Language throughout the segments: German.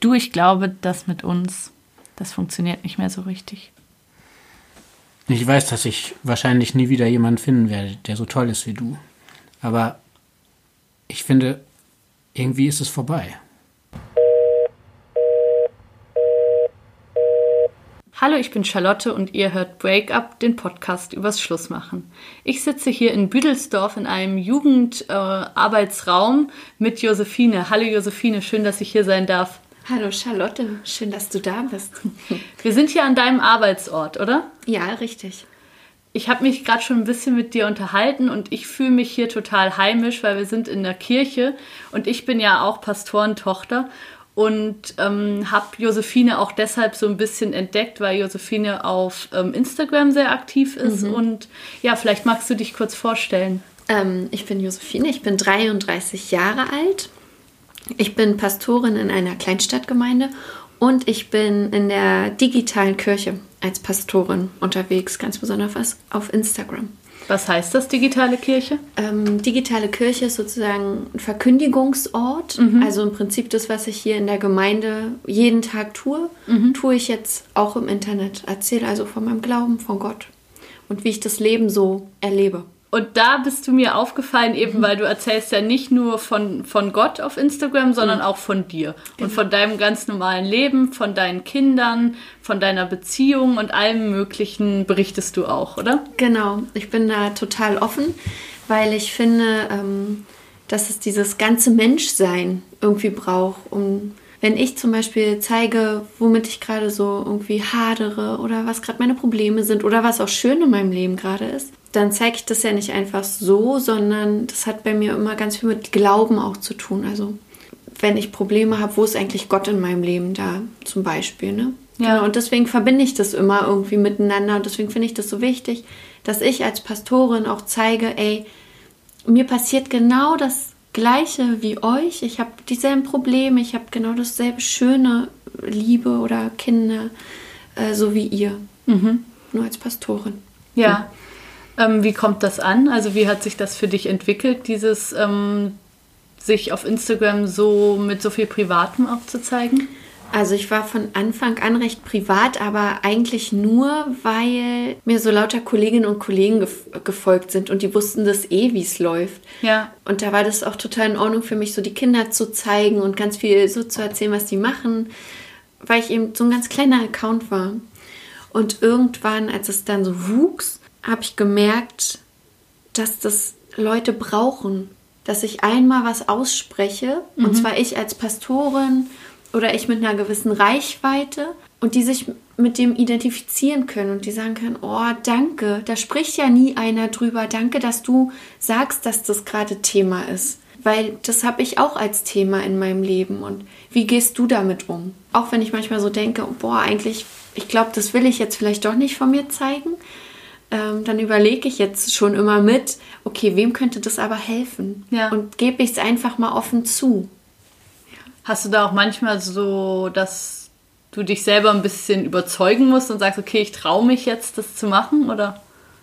Du, ich glaube, das mit uns, das funktioniert nicht mehr so richtig. Ich weiß, dass ich wahrscheinlich nie wieder jemanden finden werde, der so toll ist wie du. Aber ich finde, irgendwie ist es vorbei. Hallo, ich bin Charlotte und ihr hört Break Up, den Podcast übers Schlussmachen. Ich sitze hier in Büdelsdorf in einem Jugendarbeitsraum äh, mit Josephine. Hallo Josephine, schön, dass ich hier sein darf. Hallo Charlotte, schön, dass du da bist. Wir sind hier an deinem Arbeitsort, oder? Ja, richtig. Ich habe mich gerade schon ein bisschen mit dir unterhalten und ich fühle mich hier total heimisch, weil wir sind in der Kirche und ich bin ja auch Pastorentochter und ähm, habe Josephine auch deshalb so ein bisschen entdeckt, weil Josephine auf ähm, Instagram sehr aktiv ist. Mhm. Und ja, vielleicht magst du dich kurz vorstellen. Ähm, ich bin Josephine, ich bin 33 Jahre alt ich bin Pastorin in einer Kleinstadtgemeinde und ich bin in der digitalen Kirche als Pastorin unterwegs, ganz besonders auf Instagram. Was heißt das, digitale Kirche? Ähm, digitale Kirche ist sozusagen ein Verkündigungsort. Mhm. Also im Prinzip das, was ich hier in der Gemeinde jeden Tag tue, mhm. tue ich jetzt auch im Internet. Erzähle also von meinem Glauben, von Gott und wie ich das Leben so erlebe. Und da bist du mir aufgefallen, eben mhm. weil du erzählst ja nicht nur von, von Gott auf Instagram, sondern mhm. auch von dir genau. und von deinem ganz normalen Leben, von deinen Kindern, von deiner Beziehung und allem Möglichen berichtest du auch, oder? Genau, ich bin da total offen, weil ich finde, ähm, dass es dieses ganze Menschsein irgendwie braucht, um wenn ich zum Beispiel zeige, womit ich gerade so irgendwie hadere oder was gerade meine Probleme sind oder was auch schön in meinem Leben gerade ist, dann zeige ich das ja nicht einfach so, sondern das hat bei mir immer ganz viel mit Glauben auch zu tun. Also wenn ich Probleme habe, wo ist eigentlich Gott in meinem Leben da zum Beispiel, ne? Ja. Genau, und deswegen verbinde ich das immer irgendwie miteinander und deswegen finde ich das so wichtig, dass ich als Pastorin auch zeige, ey, mir passiert genau das Gleiche wie euch. Ich habe dieselben Probleme, ich habe genau dasselbe schöne Liebe oder Kinder, äh, so wie ihr. Mhm. Nur als Pastorin. Ja. Ähm, wie kommt das an? Also wie hat sich das für dich entwickelt, dieses ähm, sich auf Instagram so mit so viel Privatem auch zu zeigen? Also ich war von Anfang an recht privat, aber eigentlich nur, weil mir so lauter Kolleginnen und Kollegen gef gefolgt sind und die wussten das eh, wie es läuft. Ja. Und da war das auch total in Ordnung für mich, so die Kinder zu zeigen und ganz viel so zu erzählen, was die machen, weil ich eben so ein ganz kleiner Account war. Und irgendwann, als es dann so wuchs, habe ich gemerkt, dass das Leute brauchen, dass ich einmal was ausspreche, mhm. und zwar ich als Pastorin oder ich mit einer gewissen Reichweite und die sich mit dem identifizieren können und die sagen können, oh, danke, da spricht ja nie einer drüber, danke, dass du sagst, dass das gerade Thema ist. Weil das habe ich auch als Thema in meinem Leben. Und wie gehst du damit um? Auch wenn ich manchmal so denke, boah, eigentlich, ich glaube, das will ich jetzt vielleicht doch nicht von mir zeigen ähm, dann überlege ich jetzt schon immer mit, okay, wem könnte das aber helfen? Ja. Und gebe ich es einfach mal offen zu. Hast du da auch manchmal so, dass du dich selber ein bisschen überzeugen musst und sagst, okay, ich traue mich jetzt, das zu machen, oder?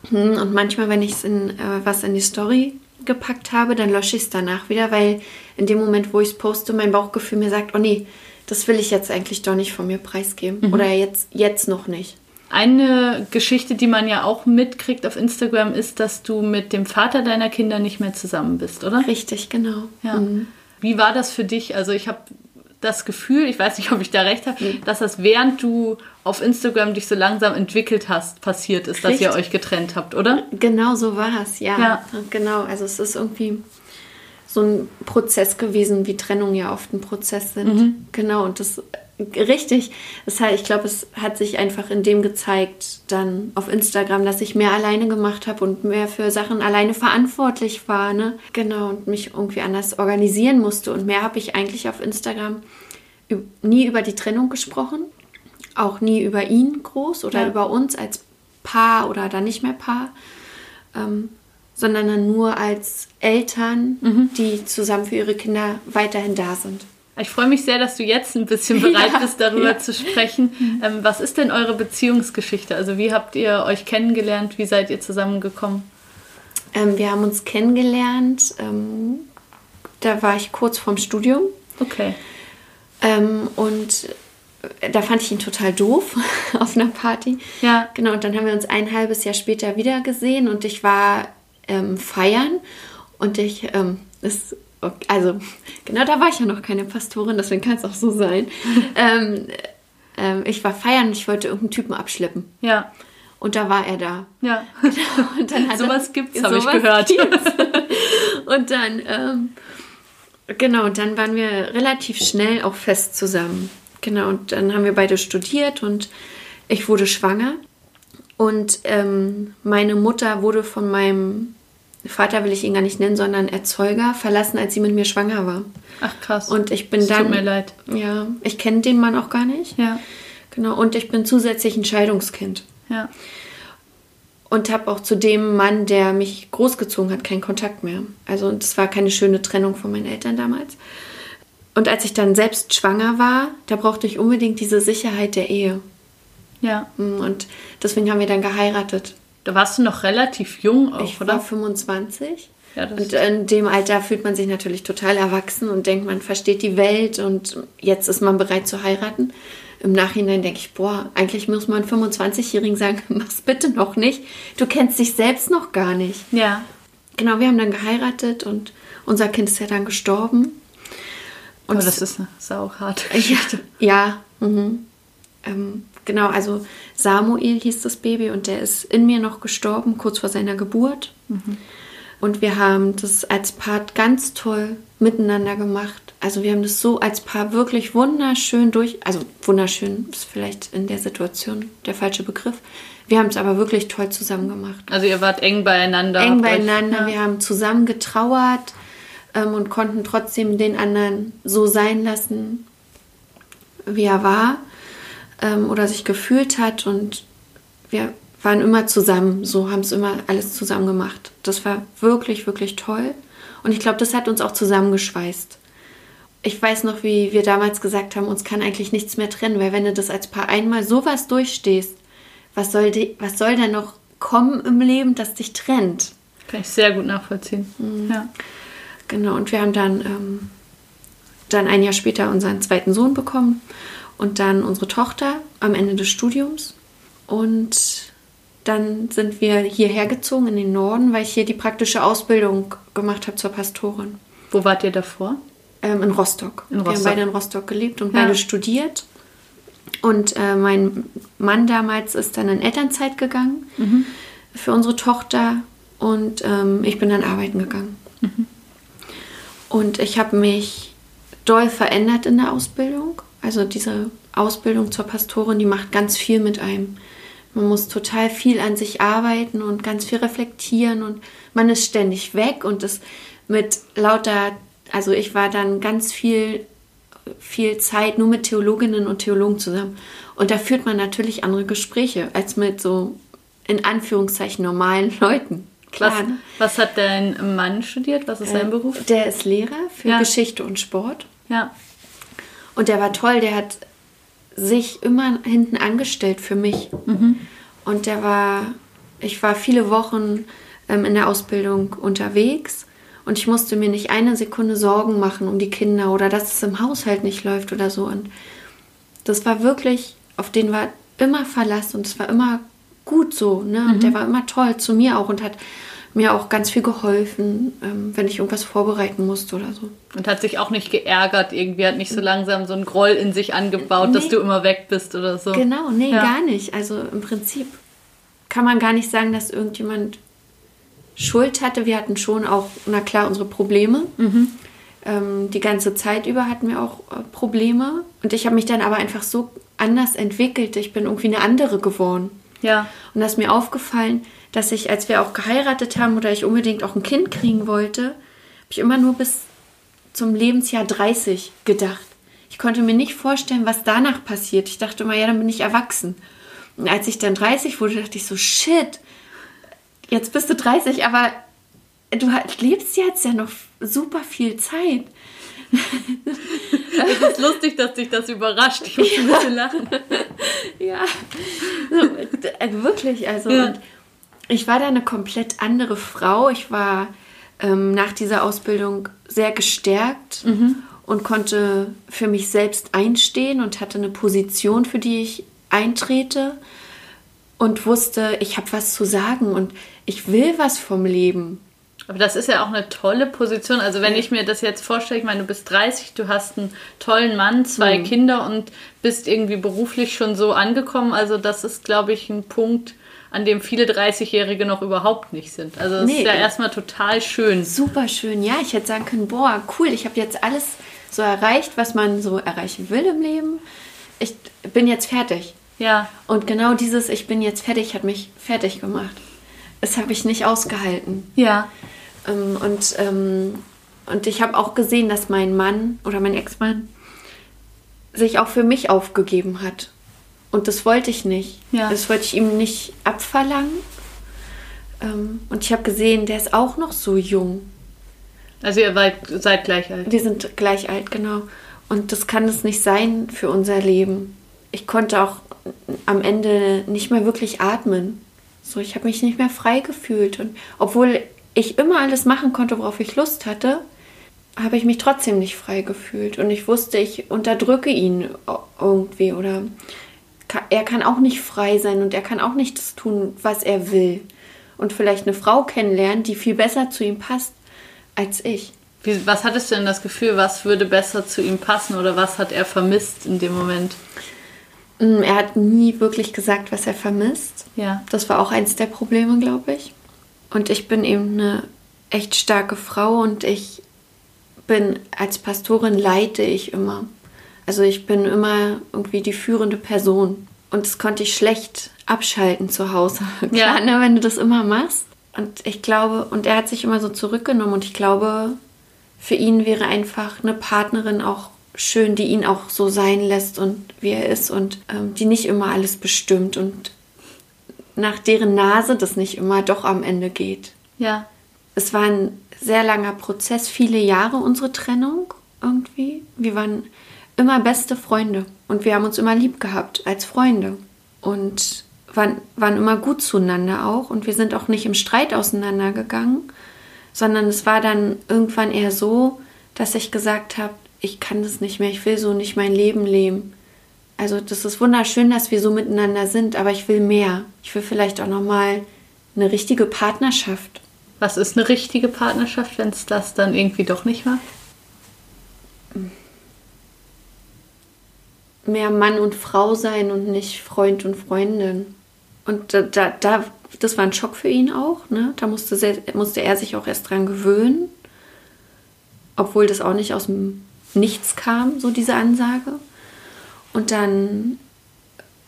Hm, und manchmal, wenn ich in, äh, was in die Story gepackt habe, dann lösche ich es danach wieder, weil in dem Moment, wo ich es poste, mein Bauchgefühl mir sagt, oh nee, das will ich jetzt eigentlich doch nicht von mir preisgeben. Mhm. Oder jetzt, jetzt noch nicht. Eine Geschichte, die man ja auch mitkriegt auf Instagram, ist, dass du mit dem Vater deiner Kinder nicht mehr zusammen bist, oder? Richtig, genau. Ja. Mhm. Wie war das für dich? Also ich habe das Gefühl, ich weiß nicht, ob ich da recht habe, mhm. dass das während du auf Instagram dich so langsam entwickelt hast, passiert ist, Richtig. dass ihr euch getrennt habt, oder? Genau so war es, ja. ja. Genau, also es ist irgendwie so ein Prozess gewesen, wie Trennung ja oft ein Prozess sind. Mhm. Genau, und das Richtig. Das heißt, ich glaube, es hat sich einfach in dem gezeigt, dann auf Instagram, dass ich mehr alleine gemacht habe und mehr für Sachen alleine verantwortlich war. Ne? Genau, und mich irgendwie anders organisieren musste. Und mehr habe ich eigentlich auf Instagram nie über die Trennung gesprochen, auch nie über ihn groß oder ja. über uns als Paar oder dann nicht mehr Paar, ähm, sondern dann nur als Eltern, mhm. die zusammen für ihre Kinder weiterhin da sind. Ich freue mich sehr, dass du jetzt ein bisschen bereit ja, bist, darüber ja. zu sprechen. Mhm. Ähm, was ist denn eure Beziehungsgeschichte? Also wie habt ihr euch kennengelernt? Wie seid ihr zusammengekommen? Ähm, wir haben uns kennengelernt. Ähm, da war ich kurz vorm Studium. Okay. Ähm, und da fand ich ihn total doof auf einer Party. Ja. Genau, und dann haben wir uns ein halbes Jahr später wieder gesehen und ich war ähm, feiern und ich, ähm, ist, also genau da war ich ja noch keine Pastorin, deswegen kann es auch so sein. ähm, ähm, ich war feiern und ich wollte irgendeinen Typen abschleppen. Ja. Und da war er da. Ja. Genau, und dann hat sowas er, gibt's, habe ich gehört. und dann, ähm, genau, und dann waren wir relativ schnell auch fest zusammen. Genau, und dann haben wir beide studiert und ich wurde schwanger. Und ähm, meine Mutter wurde von meinem Vater, will ich ihn gar nicht nennen, sondern Erzeuger, verlassen, als sie mit mir schwanger war. Ach krass. Und ich bin das dann. Tut mir leid. Ja, ich kenne den Mann auch gar nicht. Ja. Genau, und ich bin zusätzlich ein Scheidungskind. Ja. Und habe auch zu dem Mann, der mich großgezogen hat, keinen Kontakt mehr. Also, das war keine schöne Trennung von meinen Eltern damals. Und als ich dann selbst schwanger war, da brauchte ich unbedingt diese Sicherheit der Ehe. Ja. Mm, und deswegen haben wir dann geheiratet. Da warst du noch relativ jung auch, ich oder? Ich war 25. Ja, und in dem Alter fühlt man sich natürlich total erwachsen und denkt, man versteht die Welt und jetzt ist man bereit zu heiraten. Im Nachhinein denke ich, boah, eigentlich muss man 25-Jährigen sagen, mach's bitte noch nicht. Du kennst dich selbst noch gar nicht. Ja. Genau, wir haben dann geheiratet und unser Kind ist ja dann gestorben. Und Aber das ist eine sauharte Geschichte. Ja, ja mhm. ähm, genau, also Samuel hieß das Baby und der ist in mir noch gestorben, kurz vor seiner Geburt. Mhm. Und wir haben das als Paar ganz toll miteinander gemacht. Also wir haben das so als Paar wirklich wunderschön durch, also wunderschön ist vielleicht in der Situation der falsche Begriff. Wir haben es aber wirklich toll zusammen gemacht. Also ihr wart eng beieinander. Eng beieinander. Ja. Wir haben zusammen getrauert ähm, und konnten trotzdem den anderen so sein lassen, wie er war ähm, oder sich gefühlt hat. Und wir waren immer zusammen, so haben es immer alles zusammen gemacht. Das war wirklich, wirklich toll. Und ich glaube, das hat uns auch zusammengeschweißt. Ich weiß noch, wie wir damals gesagt haben, uns kann eigentlich nichts mehr trennen, weil wenn du das als Paar einmal sowas durchstehst, was soll, die, was soll da noch kommen im Leben, das dich trennt? Kann ich sehr gut nachvollziehen. Mhm. Ja. Genau, und wir haben dann, ähm, dann ein Jahr später unseren zweiten Sohn bekommen und dann unsere Tochter am Ende des Studiums. Und dann sind wir hierher gezogen in den Norden, weil ich hier die praktische Ausbildung gemacht habe zur Pastorin. Wo wart ihr davor? Ähm, in Rostock. In Rostock. Wir haben beide in Rostock gelebt und ja. beide studiert. Und äh, mein Mann damals ist dann in Elternzeit gegangen mhm. für unsere Tochter und ähm, ich bin dann arbeiten gegangen. Mhm. Und ich habe mich doll verändert in der Ausbildung. Also diese Ausbildung zur Pastorin, die macht ganz viel mit einem. Man muss total viel an sich arbeiten und ganz viel reflektieren und man ist ständig weg und das mit lauter, also ich war dann ganz viel, viel Zeit nur mit Theologinnen und Theologen zusammen. Und da führt man natürlich andere Gespräche als mit so in Anführungszeichen normalen Leuten. Klar. Was, ne? was hat dein Mann studiert? Was ist sein äh, Beruf? Der ist Lehrer für ja. Geschichte und Sport. Ja. Und der war toll, der hat sich immer hinten angestellt für mich. Mhm. Und der war, ich war viele Wochen ähm, in der Ausbildung unterwegs und ich musste mir nicht eine Sekunde Sorgen machen um die Kinder oder dass es im Haushalt nicht läuft oder so. Und das war wirklich, auf den war immer Verlass und es war immer gut so. Ne? Und mhm. der war immer toll zu mir auch und hat mir auch ganz viel geholfen, ähm, wenn ich irgendwas vorbereiten musste oder so. Und hat sich auch nicht geärgert, irgendwie hat nicht so langsam so ein Groll in sich angebaut, nee. dass du immer weg bist oder so. Genau, nee, ja. gar nicht. Also im Prinzip kann man gar nicht sagen, dass irgendjemand Schuld hatte. Wir hatten schon auch, na klar, unsere Probleme. Mhm. Ähm, die ganze Zeit über hatten wir auch äh, Probleme. Und ich habe mich dann aber einfach so anders entwickelt. Ich bin irgendwie eine andere geworden. Ja. Und da ist mir aufgefallen, dass ich, als wir auch geheiratet haben oder ich unbedingt auch ein Kind kriegen wollte, habe ich immer nur bis zum Lebensjahr 30 gedacht. Ich konnte mir nicht vorstellen, was danach passiert. Ich dachte immer, ja, dann bin ich erwachsen. Und als ich dann 30 wurde, dachte ich so, shit, jetzt bist du 30, aber du lebst jetzt ja noch super viel Zeit. es ist lustig, dass dich das überrascht. Ich muss ja. ein bisschen lachen. Ja, so, äh, wirklich. Also, ja ich war da eine komplett andere Frau. Ich war ähm, nach dieser Ausbildung sehr gestärkt mhm. und konnte für mich selbst einstehen und hatte eine Position, für die ich eintrete und wusste, ich habe was zu sagen und ich will was vom Leben. Aber das ist ja auch eine tolle Position. Also wenn ich mir das jetzt vorstelle, ich meine, du bist 30, du hast einen tollen Mann, zwei mhm. Kinder und bist irgendwie beruflich schon so angekommen. Also das ist, glaube ich, ein Punkt, an dem viele 30-Jährige noch überhaupt nicht sind. Also das nee, ist ja erstmal total schön. Super schön, ja. Ich hätte sagen können, boah, cool, ich habe jetzt alles so erreicht, was man so erreichen will im Leben. Ich bin jetzt fertig. Ja. Und genau dieses Ich bin jetzt fertig hat mich fertig gemacht. Das habe ich nicht ausgehalten. Ja. Ähm, und, ähm, und ich habe auch gesehen, dass mein Mann oder mein Ex-Mann sich auch für mich aufgegeben hat. Und das wollte ich nicht. Ja. Das wollte ich ihm nicht abverlangen. Ähm, und ich habe gesehen, der ist auch noch so jung. Also ihr seid, seid gleich alt. Wir sind gleich alt, genau. Und das kann es nicht sein für unser Leben. Ich konnte auch am Ende nicht mehr wirklich atmen. So, ich habe mich nicht mehr frei gefühlt. Und obwohl ich immer alles machen konnte, worauf ich Lust hatte, habe ich mich trotzdem nicht frei gefühlt. Und ich wusste, ich unterdrücke ihn irgendwie oder er kann auch nicht frei sein und er kann auch nicht das tun, was er will. Und vielleicht eine Frau kennenlernen, die viel besser zu ihm passt als ich. Wie, was hattest du denn das Gefühl, was würde besser zu ihm passen oder was hat er vermisst in dem Moment? Mm, er hat nie wirklich gesagt, was er vermisst. Ja. Das war auch eins der Probleme, glaube ich. Und ich bin eben eine echt starke Frau und ich bin als Pastorin leite ich immer. Also ich bin immer irgendwie die führende Person. Und das konnte ich schlecht abschalten zu Hause. Klar, ja. ne, wenn du das immer machst. Und ich glaube, und er hat sich immer so zurückgenommen und ich glaube, für ihn wäre einfach eine Partnerin auch schön, die ihn auch so sein lässt und wie er ist und ähm, die nicht immer alles bestimmt und nach deren Nase das nicht immer doch am Ende geht. Ja. Es war ein sehr langer Prozess, viele Jahre unsere Trennung irgendwie. Wir waren immer beste Freunde und wir haben uns immer lieb gehabt als Freunde und waren, waren immer gut zueinander auch und wir sind auch nicht im Streit auseinandergegangen, sondern es war dann irgendwann eher so, dass ich gesagt habe, ich kann das nicht mehr, ich will so nicht mein Leben leben. Also das ist wunderschön, dass wir so miteinander sind, aber ich will mehr. Ich will vielleicht auch noch mal eine richtige Partnerschaft. Was ist eine richtige Partnerschaft, wenn es das dann irgendwie doch nicht war? Mehr Mann und Frau sein und nicht Freund und Freundin. Und da, da, da das war ein Schock für ihn auch. Ne? Da musste, sehr, musste er sich auch erst dran gewöhnen. Obwohl das auch nicht aus dem Nichts kam, so diese Ansage. Und dann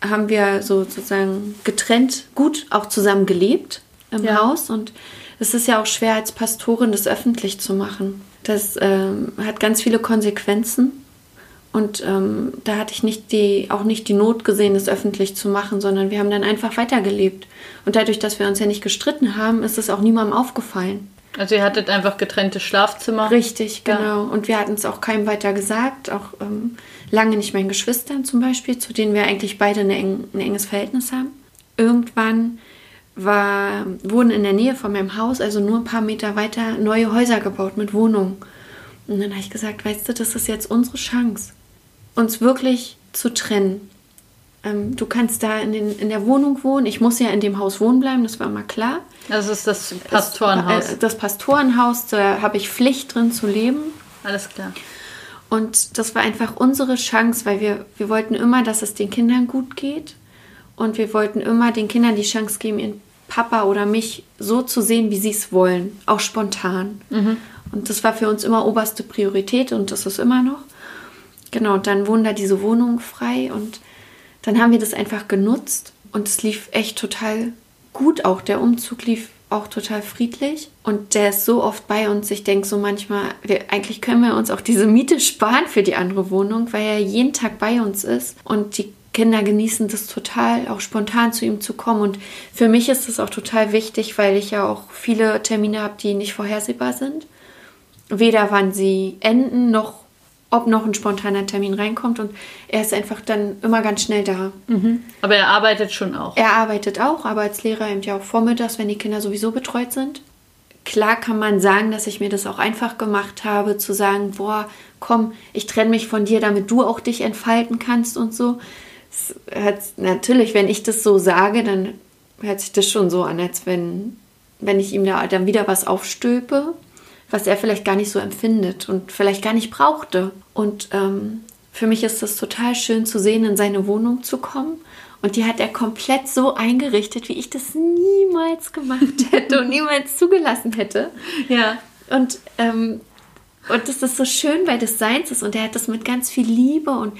haben wir so sozusagen getrennt, gut auch zusammen gelebt im ja. Haus. Und es ist ja auch schwer als Pastorin, das öffentlich zu machen. Das ähm, hat ganz viele Konsequenzen. Und ähm, da hatte ich nicht die, auch nicht die Not gesehen, das öffentlich zu machen, sondern wir haben dann einfach weitergelebt. Und dadurch, dass wir uns ja nicht gestritten haben, ist es auch niemandem aufgefallen. Also ihr hattet einfach getrennte Schlafzimmer. Richtig, genau. Ja. Und wir hatten es auch keinem weiter gesagt, auch ähm, lange nicht meinen Geschwistern zum Beispiel, zu denen wir eigentlich beide eng, ein enges Verhältnis haben. Irgendwann war, wurden in der Nähe von meinem Haus, also nur ein paar Meter weiter, neue Häuser gebaut mit Wohnungen. Und dann habe ich gesagt, weißt du, das ist jetzt unsere Chance, uns wirklich zu trennen. Ähm, du kannst da in, den, in der Wohnung wohnen. Ich muss ja in dem Haus wohnen bleiben, das war mal klar. Das ist das Pastorenhaus. Das, äh, das Pastorenhaus, da habe ich Pflicht drin zu leben. Alles klar. Und das war einfach unsere Chance, weil wir, wir wollten immer, dass es den Kindern gut geht. Und wir wollten immer den Kindern die Chance geben, ihren Papa oder mich so zu sehen, wie sie es wollen. Auch spontan. Mhm. Und das war für uns immer oberste Priorität und das ist immer noch. Genau, dann wurden da diese Wohnungen frei und dann haben wir das einfach genutzt und es lief echt total gut auch. Der Umzug lief auch total friedlich und der ist so oft bei uns. Ich denke so manchmal, wir, eigentlich können wir uns auch diese Miete sparen für die andere Wohnung, weil er jeden Tag bei uns ist und die Kinder genießen das total, auch spontan zu ihm zu kommen. Und für mich ist das auch total wichtig, weil ich ja auch viele Termine habe, die nicht vorhersehbar sind. Weder wann sie enden, noch ob noch ein spontaner Termin reinkommt und er ist einfach dann immer ganz schnell da. Mhm. Aber er arbeitet schon auch. Er arbeitet auch, aber als Lehrer eben ja auch vormittags, wenn die Kinder sowieso betreut sind. klar kann man sagen, dass ich mir das auch einfach gemacht habe, zu sagen, boah, komm, ich trenne mich von dir, damit du auch dich entfalten kannst und so. Natürlich, wenn ich das so sage, dann hört sich das schon so an, als wenn, wenn ich ihm da dann wieder was aufstülpe, was er vielleicht gar nicht so empfindet und vielleicht gar nicht brauchte. Und ähm, für mich ist das total schön zu sehen, in seine Wohnung zu kommen. Und die hat er komplett so eingerichtet, wie ich das niemals gemacht hätte und niemals zugelassen hätte. Ja. Und, ähm, und das ist so schön, weil das seins ist. Und er hat das mit ganz viel Liebe und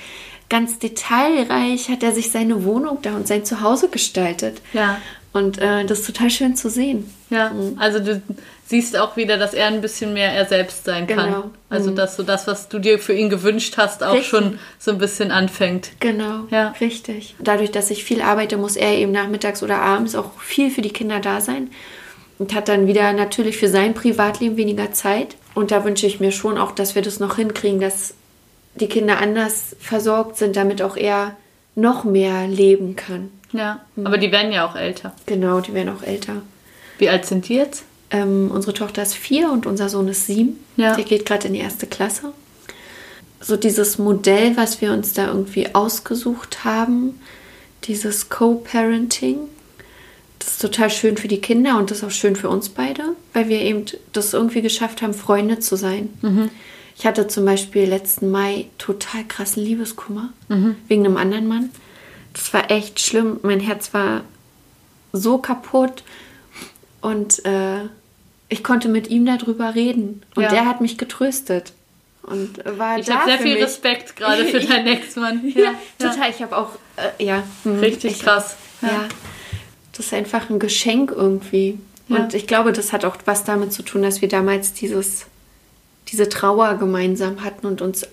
ganz detailreich hat er sich seine Wohnung da und sein Zuhause gestaltet. Ja. Und äh, das ist total schön zu sehen. Ja, mhm. also du siehst auch wieder, dass er ein bisschen mehr er selbst sein kann. Genau. Also mhm. dass so das, was du dir für ihn gewünscht hast, auch richtig. schon so ein bisschen anfängt. Genau, ja. richtig. Dadurch, dass ich viel arbeite, muss er eben nachmittags oder abends auch viel für die Kinder da sein und hat dann wieder natürlich für sein Privatleben weniger Zeit. Und da wünsche ich mir schon auch, dass wir das noch hinkriegen, dass die Kinder anders versorgt sind, damit auch er noch mehr leben kann. Ja, mhm. aber die werden ja auch älter. Genau, die werden auch älter. Wie alt sind die jetzt? Ähm, unsere Tochter ist vier und unser Sohn ist sieben. Ja. Der geht gerade in die erste Klasse. So dieses Modell, was wir uns da irgendwie ausgesucht haben, dieses Co-Parenting, das ist total schön für die Kinder und das ist auch schön für uns beide, weil wir eben das irgendwie geschafft haben, Freunde zu sein. Mhm. Ich hatte zum Beispiel letzten Mai total krassen Liebeskummer mhm. wegen einem anderen Mann. Das war echt schlimm. Mein Herz war so kaputt und äh, ich konnte mit ihm darüber reden. Und ja. der hat mich getröstet. Und war ich habe sehr viel mich. Respekt gerade für deinen Ex-Mann. Ja, ja, total. Ich habe auch, äh, ja. Hm, Richtig krass. Auch, ja. Das ist einfach ein Geschenk irgendwie. Und ich glaube, das hat auch was damit zu tun, dass wir damals dieses diese Trauer gemeinsam hatten und uns,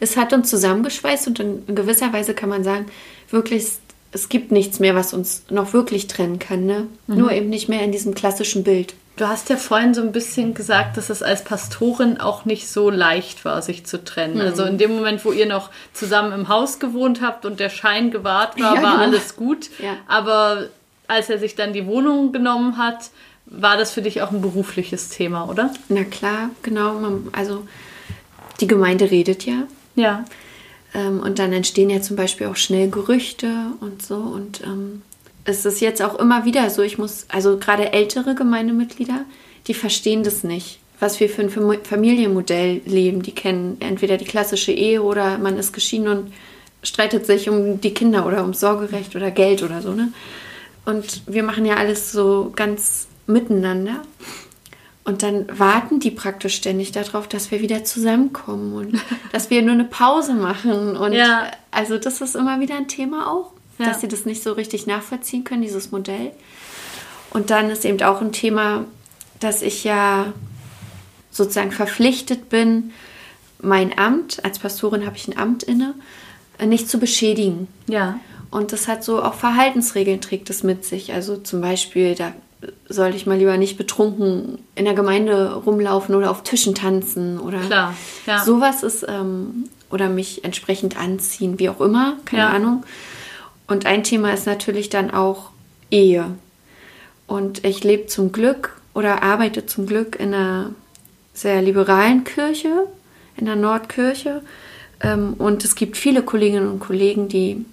es hat uns zusammengeschweißt und in gewisser Weise kann man sagen, wirklich, es gibt nichts mehr, was uns noch wirklich trennen kann, ne? Mhm. Nur eben nicht mehr in diesem klassischen Bild. Du hast ja vorhin so ein bisschen gesagt, dass es als Pastorin auch nicht so leicht war, sich zu trennen. Mhm. Also in dem Moment, wo ihr noch zusammen im Haus gewohnt habt und der Schein gewahrt war, ja, war genau. alles gut. Ja. Aber als er sich dann die Wohnung genommen hat, war das für dich auch ein berufliches Thema, oder? Na klar, genau. Also die Gemeinde redet ja. Ja. Ähm, und dann entstehen ja zum Beispiel auch schnell Gerüchte und so. Und ähm, es ist jetzt auch immer wieder so, ich muss, also gerade ältere Gemeindemitglieder, die verstehen das nicht, was wir für ein Familienmodell leben. Die kennen entweder die klassische Ehe oder man ist geschieden und streitet sich um die Kinder oder um Sorgerecht oder Geld oder so, ne? Und wir machen ja alles so ganz miteinander. Und dann warten die praktisch ständig darauf, dass wir wieder zusammenkommen und dass wir nur eine Pause machen. Und ja. also das ist immer wieder ein Thema auch, ja. dass sie das nicht so richtig nachvollziehen können, dieses Modell. Und dann ist eben auch ein Thema, dass ich ja sozusagen verpflichtet bin, mein Amt, als Pastorin habe ich ein Amt inne, nicht zu beschädigen. Ja. Und das hat so auch Verhaltensregeln, trägt es mit sich. Also zum Beispiel, da sollte ich mal lieber nicht betrunken in der Gemeinde rumlaufen oder auf Tischen tanzen oder Klar, ja. sowas ist ähm, oder mich entsprechend anziehen, wie auch immer, keine ja. Ahnung. Und ein Thema ist natürlich dann auch Ehe. Und ich lebe zum Glück oder arbeite zum Glück in einer sehr liberalen Kirche, in der Nordkirche. Ähm, und es gibt viele Kolleginnen und Kollegen, die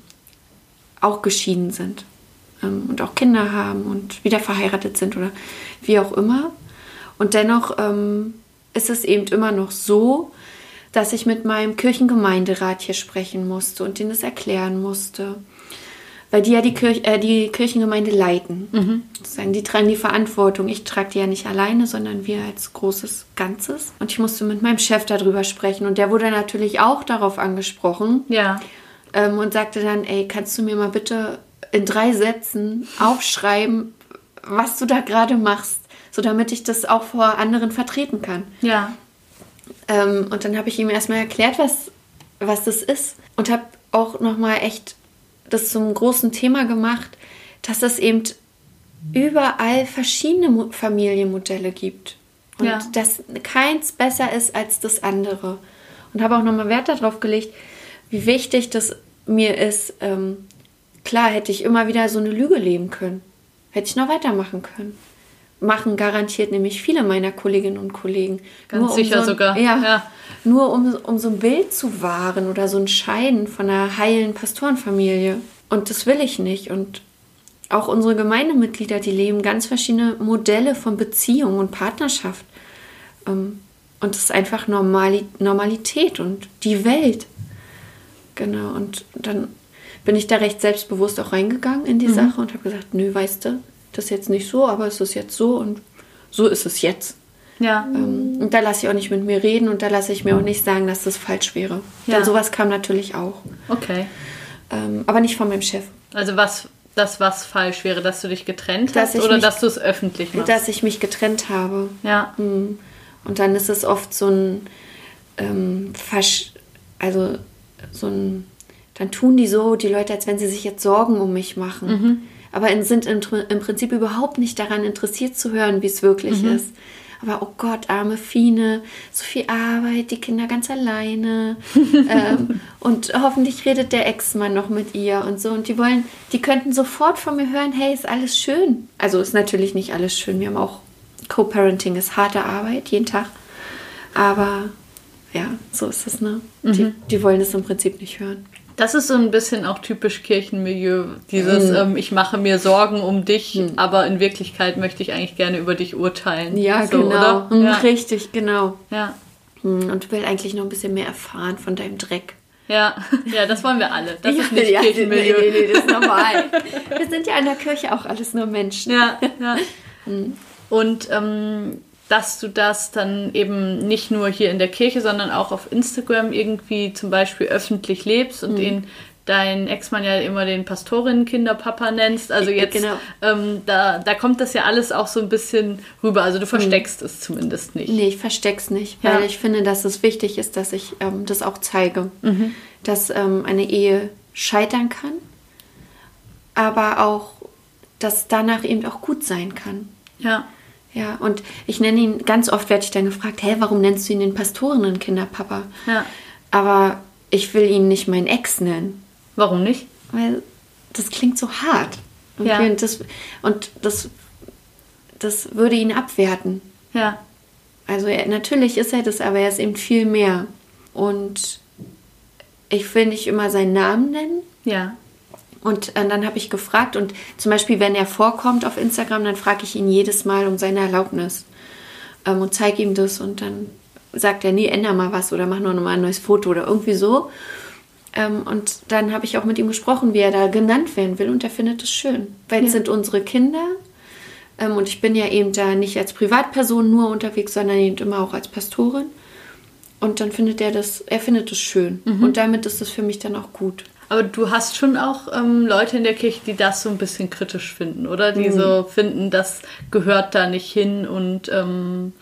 auch geschieden sind ähm, und auch Kinder haben und wieder verheiratet sind oder wie auch immer. Und dennoch ähm, ist es eben immer noch so, dass ich mit meinem Kirchengemeinderat hier sprechen musste und denen das erklären musste. Weil die ja die, Kirch, äh, die Kirchengemeinde leiten. Mhm. Sozusagen, die tragen die Verantwortung. Ich trage die ja nicht alleine, sondern wir als großes Ganzes. Und ich musste mit meinem Chef darüber sprechen. Und der wurde natürlich auch darauf angesprochen. Ja. Ähm, und sagte dann, ey, kannst du mir mal bitte in drei Sätzen aufschreiben, was du da gerade machst, so damit ich das auch vor anderen vertreten kann. Ja. Ähm, und dann habe ich ihm erstmal erklärt, was, was das ist und habe auch nochmal echt das zum großen Thema gemacht, dass es eben überall verschiedene Familienmodelle gibt und ja. dass keins besser ist als das andere. Und habe auch nochmal Wert darauf gelegt, wie wichtig das mir ist, ähm, Klar hätte ich immer wieder so eine Lüge leben können. Hätte ich noch weitermachen können. machen garantiert nämlich viele meiner Kolleginnen und Kollegen. Ganz nur sicher um so sogar. Ja, ja. Nur um, um so ein Bild zu wahren oder so ein Scheiden von einer heilen Pastorenfamilie. Und das will ich nicht. Und auch unsere Gemeindemitglieder, die leben ganz verschiedene Modelle von Beziehung und Partnerschaft. Ähm, und das ist einfach Normali Normalität und die Welt. Genau. Und dann bin ich da recht selbstbewusst auch reingegangen in die mhm. Sache und habe gesagt, nö, weißt du, das ist jetzt nicht so, aber es ist jetzt so und so ist es jetzt. Ja. Ähm, und da lasse ich auch nicht mit mir reden und da lasse ich mir auch nicht sagen, dass das falsch wäre. Ja. Denn sowas kam natürlich auch. Okay. Ähm, aber nicht von meinem Chef. Also was das was falsch wäre, dass du dich getrennt dass hast oder mich, dass du es öffentlich machst? Dass ich mich getrennt habe. Ja. Hm. Und dann ist es oft so ein ähm, also so ein dann tun die so, die Leute, als wenn sie sich jetzt Sorgen um mich machen. Mhm. Aber sind im, im, Prinzip überhaupt nicht daran interessiert zu hören, wie es wirklich mhm. ist. Aber oh Gott, arme Fine, so viel Arbeit, die Kinder ganz alleine. ähm, und hoffentlich redet der Ex-Mann noch mit ihr und so. Und die wollen, die könnten sofort von mir hören, hey, ist alles schön. Also ist natürlich nicht alles schön. Wir haben auch Co-Parenting ist harte Arbeit, jeden Tag. Aber ja, so ist es, ne? Mhm. Die, die wollen es im Prinzip nicht hören. Das ist so ein bisschen auch typisch Kirchenmilieu. Dieses, mhm. ähm, ich mache mir Sorgen um dich, mhm. aber in Wirklichkeit möchte ich eigentlich gerne über dich urteilen. Ja, so, genau. Mhm, ja. Richtig, genau. Ja. Hm, und will eigentlich noch ein bisschen mehr erfahren von deinem Dreck. Ja, ja, das wollen wir alle. Das ja, ist nicht ja, Kirchenmilieu. Nee, nee, nee, das ist normal. wir sind ja in der Kirche auch alles nur Menschen. Ja, ja. Hm. Und ähm, dass du das dann eben nicht nur hier in der Kirche, sondern auch auf Instagram irgendwie zum Beispiel öffentlich lebst und mhm. den dein Ex-Mann ja immer den Pastorinnen-Kinderpapa nennst. Also jetzt, genau. ähm, da, da kommt das ja alles auch so ein bisschen rüber. Also du mhm. versteckst mhm. es zumindest nicht. Nee, ich versteck's nicht, ja. weil ich finde, dass es wichtig ist, dass ich ähm, das auch zeige. Mhm. Dass ähm, eine Ehe scheitern kann, aber auch, dass danach eben auch gut sein kann. Ja. Ja, und ich nenne ihn, ganz oft werde ich dann gefragt, hä, warum nennst du ihn den Pastorinnen-Kinderpapa? Ja. Aber ich will ihn nicht mein Ex nennen. Warum nicht? Weil das klingt so hart. Okay? Ja. Und, das, und das, das würde ihn abwerten. Ja. Also er, natürlich ist er das, aber er ist eben viel mehr. Und ich will nicht immer seinen Namen nennen. Ja. Und äh, dann habe ich gefragt und zum Beispiel, wenn er vorkommt auf Instagram, dann frage ich ihn jedes Mal um seine Erlaubnis ähm, und zeige ihm das und dann sagt er, nee, änder mal was oder mach noch mal ein neues Foto oder irgendwie so. Ähm, und dann habe ich auch mit ihm gesprochen, wie er da genannt werden will und er findet es schön, weil ja. es sind unsere Kinder ähm, und ich bin ja eben da nicht als Privatperson nur unterwegs, sondern eben immer auch als Pastorin. Und dann findet er das, er findet es schön. Mhm. Und damit ist es für mich dann auch gut. Aber du hast schon auch ähm, Leute in der Kirche, die das so ein bisschen kritisch finden, oder? Die mhm. so finden, das gehört da nicht hin und ähm,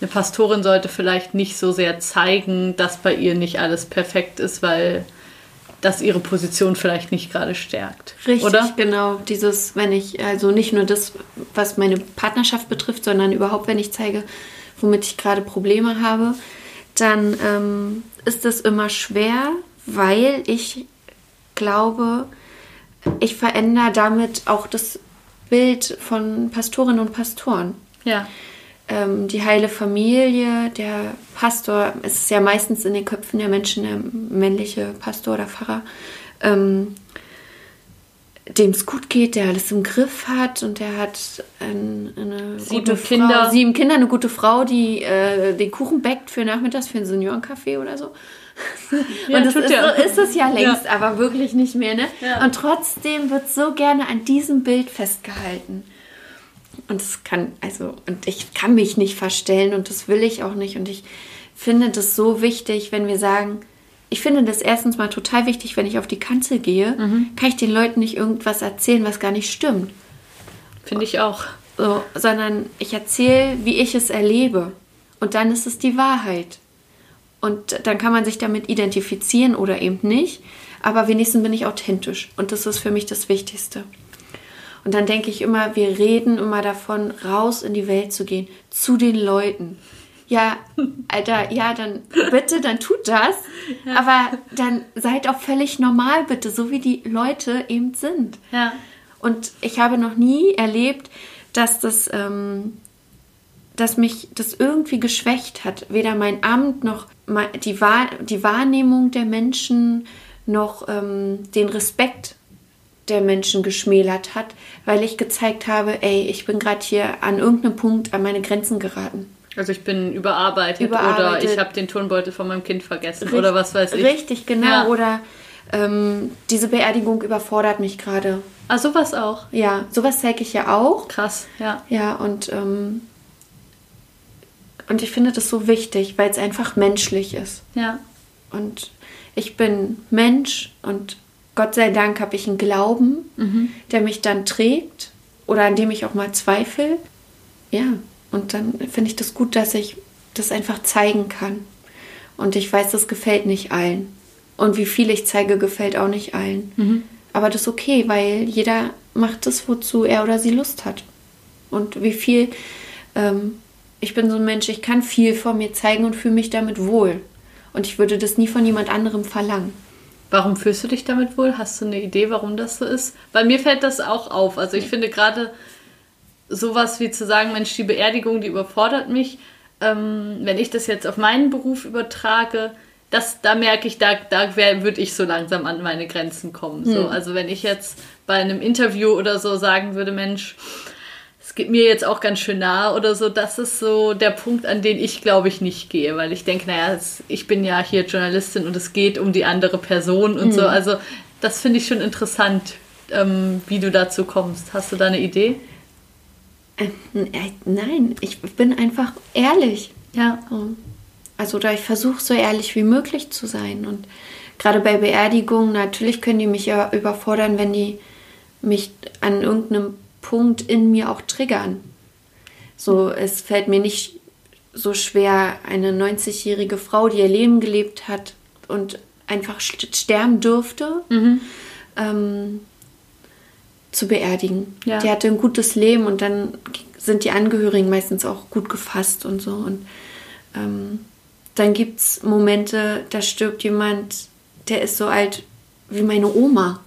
eine Pastorin sollte vielleicht nicht so sehr zeigen, dass bei ihr nicht alles perfekt ist, weil das ihre Position vielleicht nicht gerade stärkt. Richtig, oder? genau. Dieses, wenn ich, also nicht nur das, was meine Partnerschaft betrifft, sondern überhaupt, wenn ich zeige, womit ich gerade Probleme habe, dann ähm, ist das immer schwer, weil ich glaube, ich verändere damit auch das Bild von Pastorinnen und Pastoren. Ja. Ähm, die heile Familie, der Pastor, es ist ja meistens in den Köpfen der Menschen der männliche Pastor oder Pfarrer, ähm, dem es gut geht, der alles im Griff hat und der hat ein, eine sieben gute Kinder. Frau, sieben Kinder, eine gute Frau, die äh, den Kuchen backt für nachmittags für ein Seniorencafé oder so. Ja, und das ist, ja. so ist es ja längst, ja. aber wirklich nicht mehr. Ne? Und trotzdem wird so gerne an diesem Bild festgehalten. Und es kann, also, und ich kann mich nicht verstellen und das will ich auch nicht. Und ich finde das so wichtig, wenn wir sagen, ich finde das erstens mal total wichtig, wenn ich auf die Kanzel gehe, mhm. kann ich den Leuten nicht irgendwas erzählen, was gar nicht stimmt. Finde ich auch. So, sondern ich erzähle, wie ich es erlebe. Und dann ist es die Wahrheit. Und dann kann man sich damit identifizieren oder eben nicht. Aber wenigstens bin ich authentisch. Und das ist für mich das Wichtigste. Und dann denke ich immer, wir reden immer davon, raus in die Welt zu gehen, zu den Leuten. Ja, Alter, ja, dann bitte, dann tut das. Ja. Aber dann seid auch völlig normal, bitte, so wie die Leute eben sind. Ja. Und ich habe noch nie erlebt, dass das ähm, dass mich das irgendwie geschwächt hat. Weder mein Amt noch die, Wahr die Wahrnehmung der Menschen noch ähm, den Respekt der Menschen geschmälert hat, weil ich gezeigt habe, ey, ich bin gerade hier an irgendeinem Punkt an meine Grenzen geraten. Also ich bin überarbeitet, überarbeitet. oder ich habe den Turnbeutel von meinem Kind vergessen Richt, oder was weiß ich. Richtig, genau. Ja. Oder ähm, diese Beerdigung überfordert mich gerade. Ah, sowas auch? Ja, sowas zeige ich ja auch. Krass, ja. Ja, und, ähm, und ich finde das so wichtig, weil es einfach menschlich ist. Ja. Und ich bin Mensch und Gott sei Dank habe ich einen Glauben, mhm. der mich dann trägt oder an dem ich auch mal zweifle. Ja, und dann finde ich das gut, dass ich das einfach zeigen kann. Und ich weiß, das gefällt nicht allen. Und wie viel ich zeige, gefällt auch nicht allen. Mhm. Aber das ist okay, weil jeder macht das, wozu er oder sie Lust hat. Und wie viel, ähm, ich bin so ein Mensch, ich kann viel von mir zeigen und fühle mich damit wohl. Und ich würde das nie von jemand anderem verlangen. Warum fühlst du dich damit wohl? Hast du eine Idee, warum das so ist? Bei mir fällt das auch auf. Also ich finde gerade sowas wie zu sagen, Mensch, die Beerdigung, die überfordert mich. Ähm, wenn ich das jetzt auf meinen Beruf übertrage, das, da merke ich, da, da würde ich so langsam an meine Grenzen kommen. So. Hm. Also wenn ich jetzt bei einem Interview oder so sagen würde, Mensch, geht mir jetzt auch ganz schön nah oder so, das ist so der Punkt, an den ich glaube ich nicht gehe, weil ich denke, naja, ich bin ja hier Journalistin und es geht um die andere Person und hm. so. Also das finde ich schon interessant, ähm, wie du dazu kommst. Hast du da eine Idee? Äh, äh, nein, ich bin einfach ehrlich. Ja. Also da ich versuche so ehrlich wie möglich zu sein. Und gerade bei Beerdigungen, natürlich können die mich ja überfordern, wenn die mich an irgendeinem Punkt in mir auch triggern. So, es fällt mir nicht so schwer, eine 90-jährige Frau, die ihr Leben gelebt hat und einfach sterben durfte, mhm. ähm, zu beerdigen. Ja. Die hatte ein gutes Leben und dann sind die Angehörigen meistens auch gut gefasst und so. Und ähm, dann gibt es Momente, da stirbt jemand, der ist so alt wie meine Oma.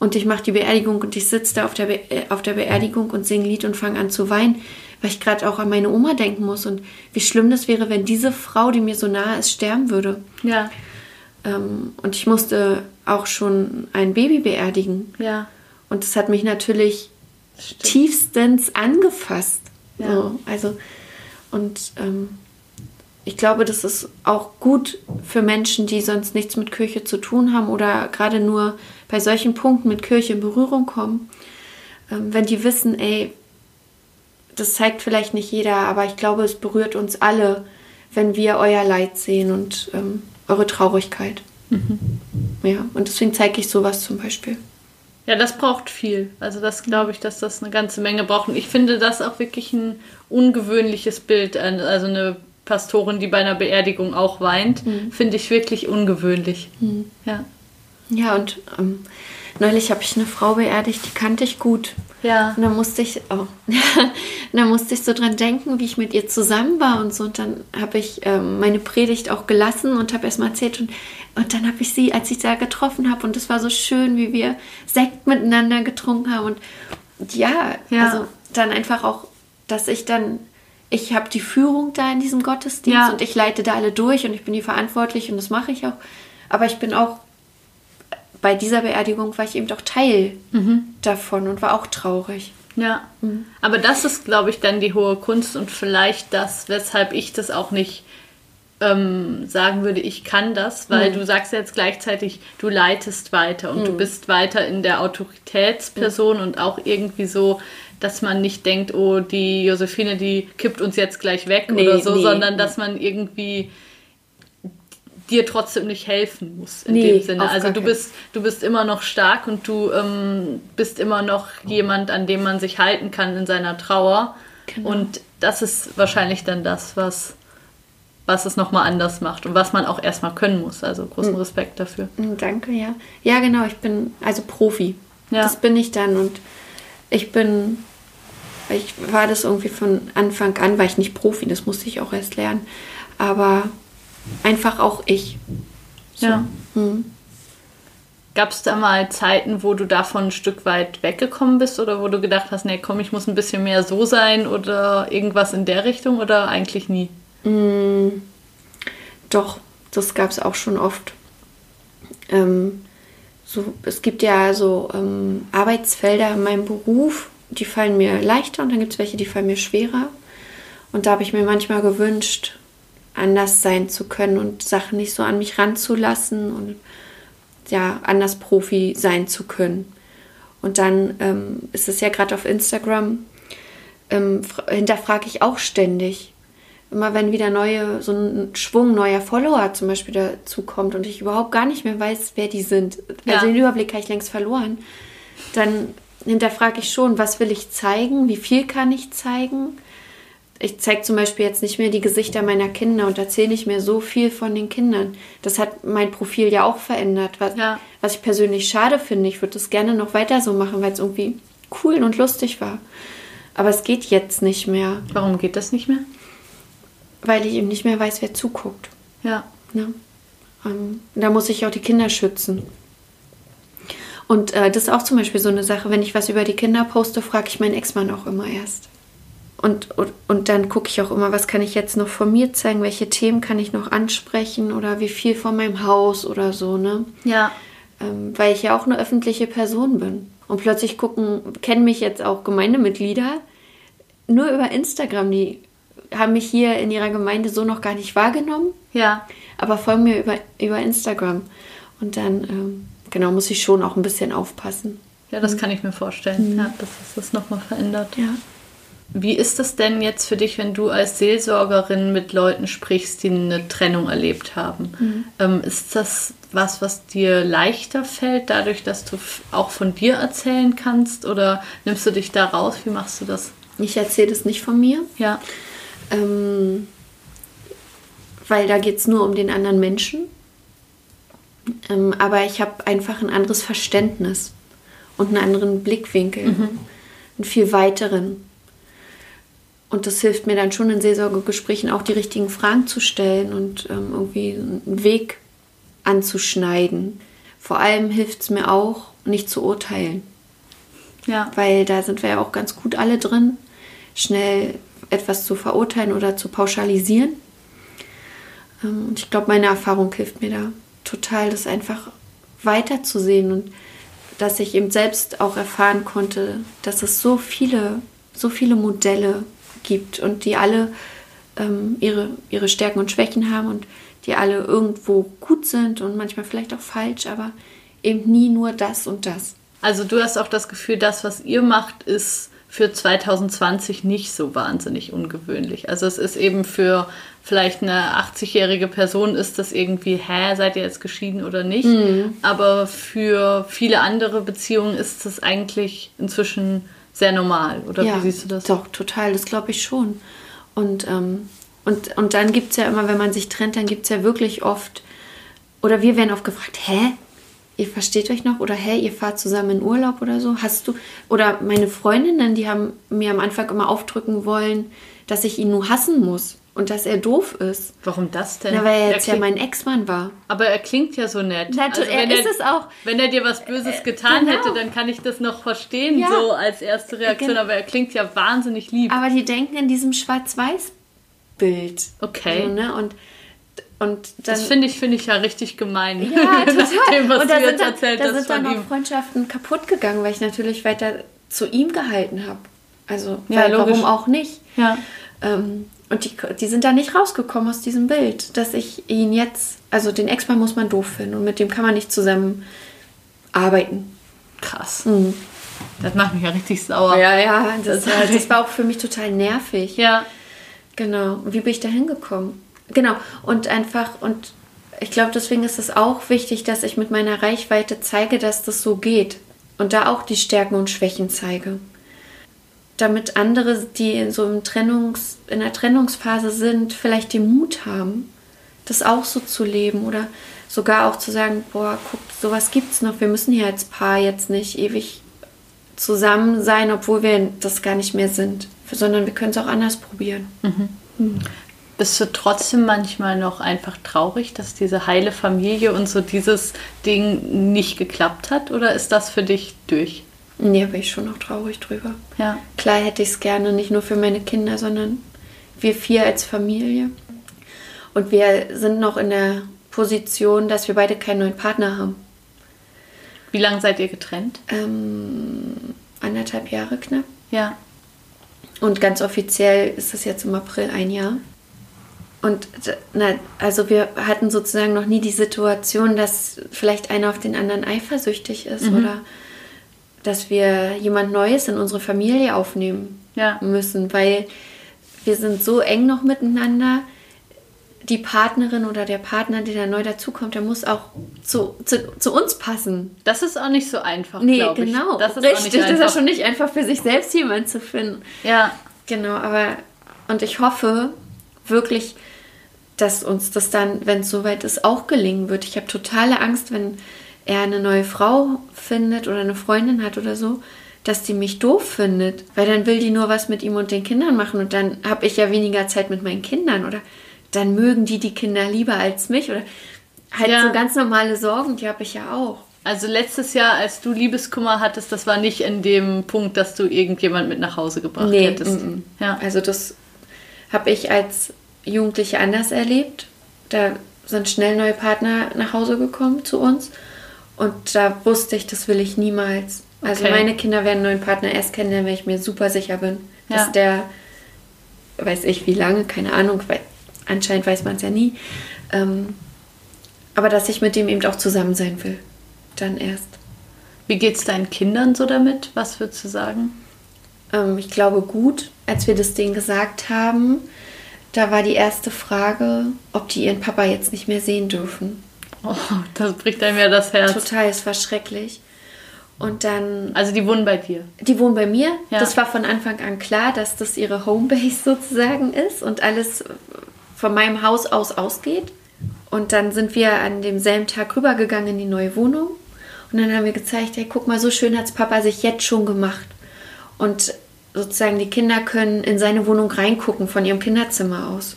Und ich mache die Beerdigung und ich sitze da auf der, Be äh, auf der Beerdigung und singe Lied und fange an zu weinen, weil ich gerade auch an meine Oma denken muss und wie schlimm das wäre, wenn diese Frau, die mir so nahe ist, sterben würde. Ja. Ähm, und ich musste auch schon ein Baby beerdigen. Ja. Und das hat mich natürlich Stimmt. tiefstens angefasst. Ja. So, also, und ähm, ich glaube, das ist auch gut für Menschen, die sonst nichts mit Kirche zu tun haben oder gerade nur bei solchen Punkten mit Kirche in Berührung kommen, ähm, wenn die wissen, ey, das zeigt vielleicht nicht jeder, aber ich glaube, es berührt uns alle, wenn wir euer Leid sehen und ähm, eure Traurigkeit. Mhm. Ja, und deswegen zeige ich sowas zum Beispiel. Ja, das braucht viel. Also das glaube ich, dass das eine ganze Menge braucht. Und ich finde das auch wirklich ein ungewöhnliches Bild. Also eine Pastorin, die bei einer Beerdigung auch weint, mhm. finde ich wirklich ungewöhnlich. Mhm. Ja. Ja, und ähm, neulich habe ich eine Frau beerdigt, die kannte ich gut. Ja. Und dann musste ich, oh, dann musste ich so dran denken, wie ich mit ihr zusammen war und so. Und dann habe ich ähm, meine Predigt auch gelassen und habe erstmal erzählt. Und, und dann habe ich sie, als ich sie da getroffen habe, und es war so schön, wie wir Sekt miteinander getrunken haben. Und, und ja, ja, also dann einfach auch, dass ich dann, ich habe die Führung da in diesem Gottesdienst ja. und ich leite da alle durch und ich bin die verantwortlich und das mache ich auch. Aber ich bin auch bei dieser Beerdigung war ich eben doch Teil mhm. davon und war auch traurig. Ja, mhm. aber das ist, glaube ich, dann die hohe Kunst und vielleicht das, weshalb ich das auch nicht ähm, sagen würde, ich kann das, weil mhm. du sagst jetzt gleichzeitig, du leitest weiter und du mhm. bist weiter in der Autoritätsperson mhm. und auch irgendwie so, dass man nicht denkt, oh, die Josephine, die kippt uns jetzt gleich weg nee, oder so, nee. sondern dass man irgendwie dir trotzdem nicht helfen muss in nee, dem Sinne. Also du bist, du bist immer noch stark und du ähm, bist immer noch jemand, an dem man sich halten kann in seiner Trauer. Genau. Und das ist wahrscheinlich dann das, was, was es nochmal anders macht und was man auch erstmal können muss. Also großen mhm. Respekt dafür. Hm, danke, ja. Ja, genau, ich bin also Profi. Ja. Das bin ich dann und ich bin, ich war das irgendwie von Anfang an, war ich nicht Profi, das musste ich auch erst lernen. Aber einfach auch ich. So. Ja. Hm. Gab es da mal Zeiten, wo du davon ein Stück weit weggekommen bist oder wo du gedacht hast, nee, komm, ich muss ein bisschen mehr so sein oder irgendwas in der Richtung oder eigentlich nie? Mm, doch, das gab es auch schon oft. Ähm, so, es gibt ja so ähm, Arbeitsfelder in meinem Beruf, die fallen mir leichter und dann gibt es welche, die fallen mir schwerer. Und da habe ich mir manchmal gewünscht, anders sein zu können und Sachen nicht so an mich ranzulassen und ja, anders Profi sein zu können. Und dann ähm, ist es ja gerade auf Instagram, ähm, hinterfrage ich auch ständig. Immer wenn wieder neue, so ein Schwung neuer Follower zum Beispiel dazu kommt und ich überhaupt gar nicht mehr weiß, wer die sind. Ja. Also den Überblick habe ich längst verloren. Dann hinterfrage ich schon, was will ich zeigen, wie viel kann ich zeigen ich zeige zum Beispiel jetzt nicht mehr die Gesichter meiner Kinder und erzähle nicht mehr so viel von den Kindern. Das hat mein Profil ja auch verändert, was, ja. was ich persönlich schade finde. Ich würde das gerne noch weiter so machen, weil es irgendwie cool und lustig war. Aber es geht jetzt nicht mehr. Warum geht das nicht mehr? Weil ich eben nicht mehr weiß, wer zuguckt. Ja. ja. Ähm, da muss ich auch die Kinder schützen. Und äh, das ist auch zum Beispiel so eine Sache, wenn ich was über die Kinder poste, frage ich meinen Ex-Mann auch immer erst. Und, und, und dann gucke ich auch immer, was kann ich jetzt noch von mir zeigen, welche Themen kann ich noch ansprechen oder wie viel von meinem Haus oder so, ne? Ja. Ähm, weil ich ja auch eine öffentliche Person bin. Und plötzlich gucken, kennen mich jetzt auch Gemeindemitglieder nur über Instagram. Die haben mich hier in ihrer Gemeinde so noch gar nicht wahrgenommen. Ja. Aber folgen mir über, über Instagram. Und dann, ähm, genau, muss ich schon auch ein bisschen aufpassen. Ja, das kann ich mir vorstellen, mhm. ja, dass es das nochmal verändert. Ja. Wie ist das denn jetzt für dich, wenn du als Seelsorgerin mit Leuten sprichst, die eine Trennung erlebt haben? Mhm. Ähm, ist das was, was dir leichter fällt, dadurch, dass du auch von dir erzählen kannst? Oder nimmst du dich da raus? Wie machst du das? Ich erzähle das nicht von mir. Ja. Ähm, weil da geht es nur um den anderen Menschen. Ähm, aber ich habe einfach ein anderes Verständnis und einen anderen Blickwinkel, mhm. einen viel weiteren. Und das hilft mir dann schon in Seelsorgegesprächen auch die richtigen Fragen zu stellen und ähm, irgendwie einen Weg anzuschneiden. Vor allem hilft es mir auch, nicht zu urteilen. Ja. Weil da sind wir ja auch ganz gut alle drin, schnell etwas zu verurteilen oder zu pauschalisieren. Ähm, und ich glaube, meine Erfahrung hilft mir da total, das einfach weiterzusehen und dass ich eben selbst auch erfahren konnte, dass es so viele, so viele Modelle gibt und die alle ähm, ihre, ihre Stärken und Schwächen haben und die alle irgendwo gut sind und manchmal vielleicht auch falsch, aber eben nie nur das und das. Also du hast auch das Gefühl, das, was ihr macht, ist für 2020 nicht so wahnsinnig ungewöhnlich. Also es ist eben für vielleicht eine 80-jährige Person ist das irgendwie, hä, seid ihr jetzt geschieden oder nicht? Mhm. Aber für viele andere Beziehungen ist das eigentlich inzwischen sehr normal, oder ja, wie siehst du das? Doch, total, das glaube ich schon. Und, ähm, und, und dann gibt es ja immer, wenn man sich trennt, dann gibt es ja wirklich oft, oder wir werden oft gefragt, hä? Ihr versteht euch noch? Oder hä, ihr fahrt zusammen in Urlaub oder so? Hast du, oder meine Freundinnen, die haben mir am Anfang immer aufdrücken wollen, dass ich ihn nur hassen muss und dass er doof ist. Warum das denn? Na, weil er jetzt er ja mein Ex-Mann war. Aber er klingt ja so nett. Natürlich, also, er ist er, es auch. Wenn er dir was Böses äh, getan genau. hätte, dann kann ich das noch verstehen, ja. so als erste Reaktion. Aber er klingt ja wahnsinnig lieb. Aber die denken in diesem Schwarz-Weiß-Bild. Okay. So, ne? Und und dann, das finde ich, find ich ja richtig gemein. Ja, total. Dem, was und da sind, dann, da sind dann auch Freundschaften kaputt gegangen, weil ich natürlich weiter zu ihm gehalten habe. Also, ja, weil, warum auch nicht? Ja. Ähm, und die, die sind da nicht rausgekommen aus diesem Bild, dass ich ihn jetzt, also den Ex-Mann muss man doof finden und mit dem kann man nicht zusammen arbeiten. Krass. Mhm. Das macht mich ja richtig sauer. Ja, ja, das, das, das war auch für mich total nervig. Ja. Genau. Und wie bin ich da hingekommen? Genau. Und einfach, und ich glaube, deswegen ist es auch wichtig, dass ich mit meiner Reichweite zeige, dass das so geht. Und da auch die Stärken und Schwächen zeige damit andere, die so im Trennungs, in der Trennungsphase sind, vielleicht den Mut haben, das auch so zu leben oder sogar auch zu sagen, boah, guck, sowas gibt's noch, wir müssen hier als Paar jetzt nicht ewig zusammen sein, obwohl wir das gar nicht mehr sind, sondern wir können es auch anders probieren. Mhm. Mhm. Bist du trotzdem manchmal noch einfach traurig, dass diese heile Familie und so dieses Ding nicht geklappt hat? Oder ist das für dich durch? Nee, bin ich schon noch traurig drüber. Ja. Klar hätte ich es gerne, nicht nur für meine Kinder, sondern wir vier als Familie. Und wir sind noch in der Position, dass wir beide keinen neuen Partner haben. Wie lange seid ihr getrennt? Ähm, anderthalb Jahre knapp. Ja. Und ganz offiziell ist es jetzt im April ein Jahr. Und na, also wir hatten sozusagen noch nie die Situation, dass vielleicht einer auf den anderen eifersüchtig ist mhm. oder dass wir jemand Neues in unsere Familie aufnehmen ja. müssen, weil wir sind so eng noch miteinander. Die Partnerin oder der Partner, der da neu dazukommt, der muss auch zu, zu, zu uns passen. Das ist auch nicht so einfach. Nee, genau. Das ist Richtig, das ist ja schon nicht einfach für sich selbst jemanden zu finden. Ja. Genau, aber und ich hoffe wirklich, dass uns das dann, wenn es soweit ist, auch gelingen wird. Ich habe totale Angst, wenn er eine neue Frau findet oder eine Freundin hat oder so, dass die mich doof findet, weil dann will die nur was mit ihm und den Kindern machen und dann habe ich ja weniger Zeit mit meinen Kindern oder dann mögen die die Kinder lieber als mich oder halt ja. so ganz normale Sorgen, die habe ich ja auch. Also letztes Jahr, als du Liebeskummer hattest, das war nicht in dem Punkt, dass du irgendjemand mit nach Hause gebracht nee, hättest. M -m. Ja. Also das habe ich als Jugendliche anders erlebt. Da sind schnell neue Partner nach Hause gekommen zu uns. Und da wusste ich, das will ich niemals. Also okay. meine Kinder werden neuen Partner erst kennenlernen, wenn ich mir super sicher bin, ja. dass der, weiß ich wie lange, keine Ahnung, weil anscheinend weiß man es ja nie, ähm, aber dass ich mit dem eben auch zusammen sein will. Dann erst. Wie geht es deinen Kindern so damit? Was würdest du sagen? Ähm, ich glaube gut. Als wir das denen gesagt haben, da war die erste Frage, ob die ihren Papa jetzt nicht mehr sehen dürfen. Oh, das bricht einem ja das Herz. Total, es war schrecklich. Und dann. Also die wohnen bei dir? Die wohnen bei mir. Ja. Das war von Anfang an klar, dass das ihre Homebase sozusagen ist und alles von meinem Haus aus ausgeht. Und dann sind wir an demselben Tag rübergegangen in die neue Wohnung. Und dann haben wir gezeigt, hey, guck mal, so schön hat es Papa sich jetzt schon gemacht. Und sozusagen die Kinder können in seine Wohnung reingucken von ihrem Kinderzimmer aus.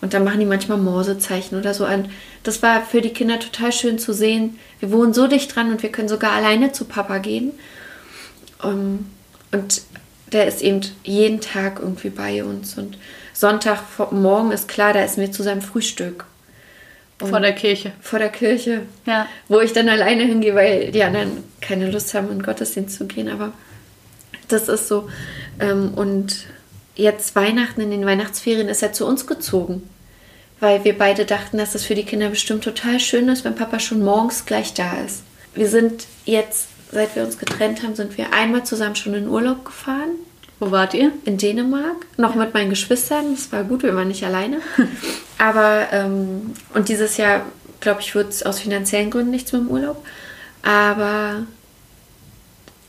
Und dann machen die manchmal Morsezeichen oder so an. Das war für die Kinder total schön zu sehen. Wir wohnen so dicht dran und wir können sogar alleine zu Papa gehen. Um, ähm, und der ist eben jeden Tag irgendwie bei uns. Und Sonntagmorgen ist klar, da ist mir zu seinem Frühstück. Und vor der Kirche. Vor der Kirche. Ja. Wo ich dann alleine hingehe, weil die anderen keine Lust haben, in Gottesdienst zu gehen. Aber das ist so. Ähm, und jetzt Weihnachten, in den Weihnachtsferien, ist er zu uns gezogen. Weil wir beide dachten, dass das für die Kinder bestimmt total schön ist, wenn Papa schon morgens gleich da ist. Wir sind jetzt, seit wir uns getrennt haben, sind wir einmal zusammen schon in Urlaub gefahren. Wo wart ihr? In Dänemark. Noch mit meinen Geschwistern. Das war gut, wir waren nicht alleine. Aber, ähm, und dieses Jahr, glaube ich, wird es aus finanziellen Gründen nichts mit dem Urlaub. Aber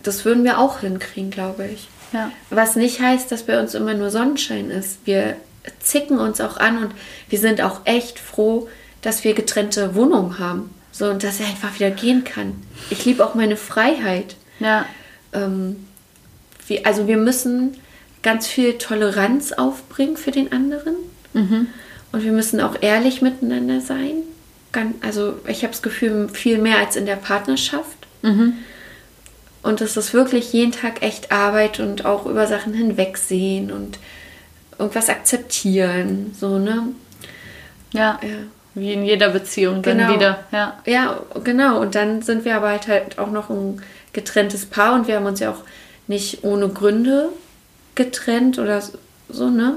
das würden wir auch hinkriegen, glaube ich. Ja. Was nicht heißt, dass bei uns immer nur Sonnenschein ist. Wir zicken uns auch an und wir sind auch echt froh, dass wir getrennte Wohnungen haben. So, und dass er einfach wieder gehen kann. Ich liebe auch meine Freiheit. Ja. Ähm, wie, also wir müssen ganz viel Toleranz aufbringen für den anderen. Mhm. Und wir müssen auch ehrlich miteinander sein. Also ich habe das Gefühl, viel mehr als in der Partnerschaft. Mhm. Und es ist wirklich jeden Tag echt Arbeit und auch über Sachen hinwegsehen und irgendwas akzeptieren. So, ne? Ja. ja. Wie in jeder Beziehung dann genau. wieder. Ja. ja, genau. Und dann sind wir aber halt, halt auch noch ein getrenntes Paar und wir haben uns ja auch nicht ohne Gründe getrennt oder so, ne?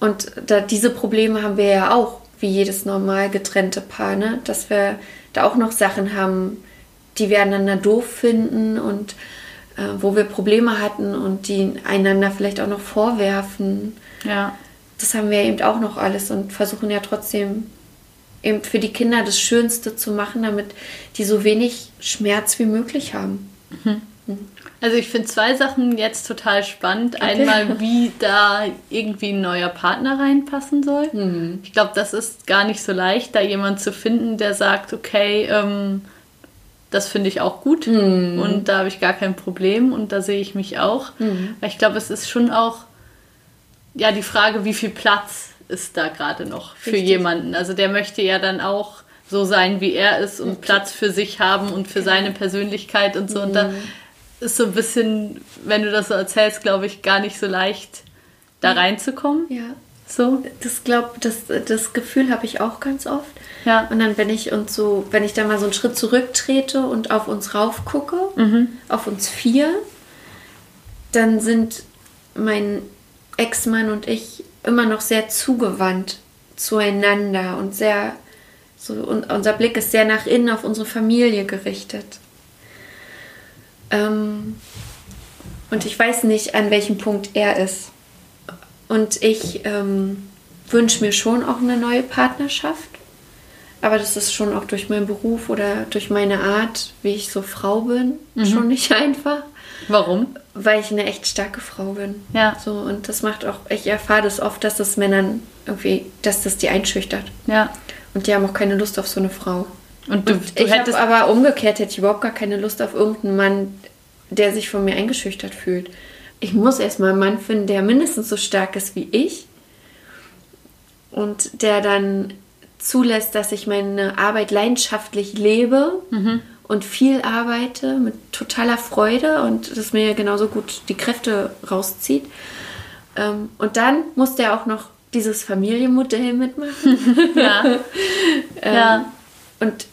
Und da, diese Probleme haben wir ja auch, wie jedes normal getrennte Paar, ne? Dass wir da auch noch Sachen haben, die wir einander doof finden und äh, wo wir Probleme hatten und die einander vielleicht auch noch vorwerfen. Ja. Das haben wir eben auch noch alles und versuchen ja trotzdem eben für die Kinder das Schönste zu machen, damit die so wenig Schmerz wie möglich haben. Mhm. Mhm. Also ich finde zwei Sachen jetzt total spannend. Okay. Einmal, wie da irgendwie ein neuer Partner reinpassen soll. Mhm. Ich glaube, das ist gar nicht so leicht, da jemand zu finden, der sagt, okay, ähm, das finde ich auch gut mhm. und da habe ich gar kein Problem und da sehe ich mich auch. Mhm. Ich glaube, es ist schon auch ja die Frage, wie viel Platz ist da gerade noch für Richtig. jemanden. Also der möchte ja dann auch so sein, wie er ist und Platz für sich haben und für seine Persönlichkeit und so. Mhm. Und da mhm. ist so ein bisschen, wenn du das so erzählst, glaube ich, gar nicht so leicht, da reinzukommen. Ja. So. Das glaub, das, das Gefühl habe ich auch ganz oft. Ja. Und dann, wenn ich uns so, wenn ich da mal so einen Schritt zurücktrete und auf uns rauf gucke, mhm. auf uns vier, dann sind mein Ex-Mann und ich immer noch sehr zugewandt zueinander und sehr so, und unser Blick ist sehr nach innen auf unsere Familie gerichtet. Ähm, und ich weiß nicht, an welchem Punkt er ist. Und ich ähm, wünsche mir schon auch eine neue Partnerschaft. Aber das ist schon auch durch meinen Beruf oder durch meine Art, wie ich so Frau bin, mhm. schon nicht einfach. Warum? Weil ich eine echt starke Frau bin. Ja. So, und das macht auch, ich erfahre das oft, dass das Männern irgendwie, dass das die einschüchtert. Ja. Und die haben auch keine Lust auf so eine Frau. Und du, und du ich hättest aber umgekehrt hätte ich überhaupt gar keine Lust auf irgendeinen Mann, der sich von mir eingeschüchtert fühlt. Ich muss erstmal einen Mann finden, der mindestens so stark ist wie ich und der dann zulässt, dass ich meine Arbeit leidenschaftlich lebe mhm. und viel arbeite mit totaler Freude und das mir genauso gut die Kräfte rauszieht. Ähm, und dann muss der auch noch dieses Familienmodell mitmachen. ja. ähm, ja. Und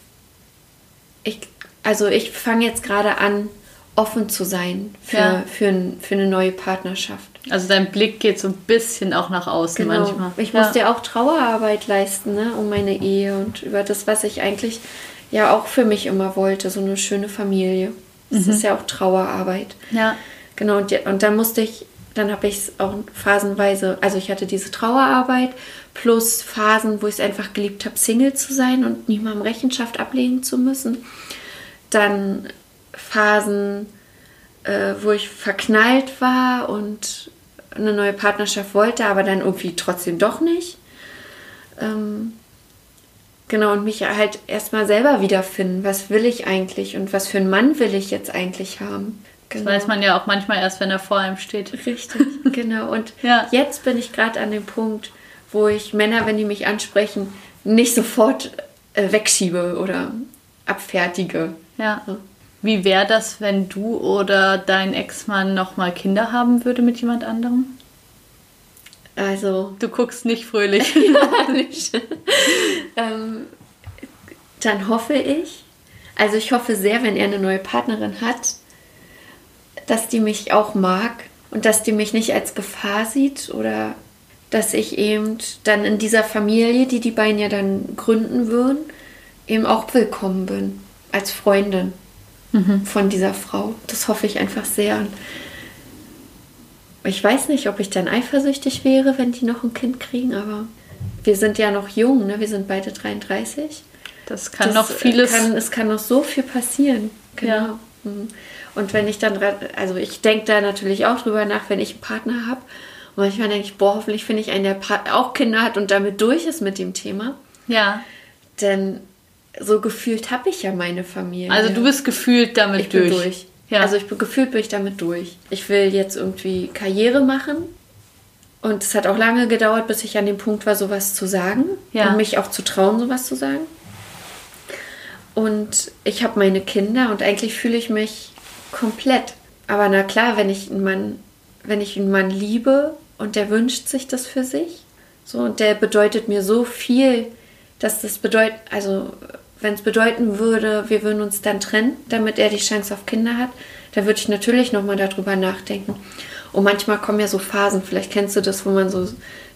ich, also ich fange jetzt gerade an, offen zu sein für, ja. für, für eine neue Partnerschaft. Also dein Blick geht so ein bisschen auch nach außen genau. manchmal. Ich ja. musste ja auch Trauerarbeit leisten, ne, um meine Ehe und über das, was ich eigentlich ja auch für mich immer wollte, so eine schöne Familie. Das mhm. ist ja auch Trauerarbeit. Ja. Genau, und, und dann musste ich dann habe ich es auch phasenweise, also ich hatte diese Trauerarbeit plus Phasen, wo ich es einfach geliebt habe, Single zu sein und niemandem Rechenschaft ablegen zu müssen. Dann Phasen, äh, wo ich verknallt war und eine neue Partnerschaft wollte, aber dann irgendwie trotzdem doch nicht. Ähm, genau, und mich halt erstmal selber wiederfinden. Was will ich eigentlich und was für einen Mann will ich jetzt eigentlich haben? Genau. Das weiß man ja auch manchmal erst, wenn er vor einem steht. Richtig, genau. Und ja. jetzt bin ich gerade an dem Punkt, wo ich Männer, wenn die mich ansprechen, nicht sofort äh, wegschiebe oder abfertige. Ja. ja. Wie wäre das, wenn du oder dein Ex-Mann nochmal Kinder haben würde mit jemand anderem? Also. Du guckst nicht fröhlich. ja, nicht. ähm, dann hoffe ich, also ich hoffe sehr, wenn er eine neue Partnerin hat, dass die mich auch mag und dass die mich nicht als Gefahr sieht oder dass ich eben dann in dieser Familie, die die beiden ja dann gründen würden, eben auch willkommen bin als Freundin mhm. von dieser Frau. Das hoffe ich einfach sehr. Ich weiß nicht, ob ich dann eifersüchtig wäre, wenn die noch ein Kind kriegen, aber wir sind ja noch jung, ne? wir sind beide 33. Das kann das noch vieles. Kann, es kann noch so viel passieren. Genau. Ja. Mhm. Und wenn ich dann, also ich denke da natürlich auch drüber nach, wenn ich einen Partner habe. Und manchmal denke ich, boah, hoffentlich finde ich einen, der auch Kinder hat und damit durch ist mit dem Thema. Ja. Denn so gefühlt habe ich ja meine Familie. Also du bist gefühlt damit ich durch. Bin durch. Ja. Also ich bin gefühlt bin ich damit durch. Ich will jetzt irgendwie Karriere machen. Und es hat auch lange gedauert, bis ich an dem Punkt war, sowas zu sagen. Ja. Und mich auch zu trauen, sowas zu sagen. Und ich habe meine Kinder und eigentlich fühle ich mich komplett. Aber na klar, wenn ich einen Mann, wenn ich einen Mann liebe und der wünscht sich das für sich, so und der bedeutet mir so viel, dass das bedeutet, also wenn es bedeuten würde, wir würden uns dann trennen, damit er die Chance auf Kinder hat, dann würde ich natürlich nochmal darüber nachdenken. Und manchmal kommen ja so Phasen, vielleicht kennst du das, wo man so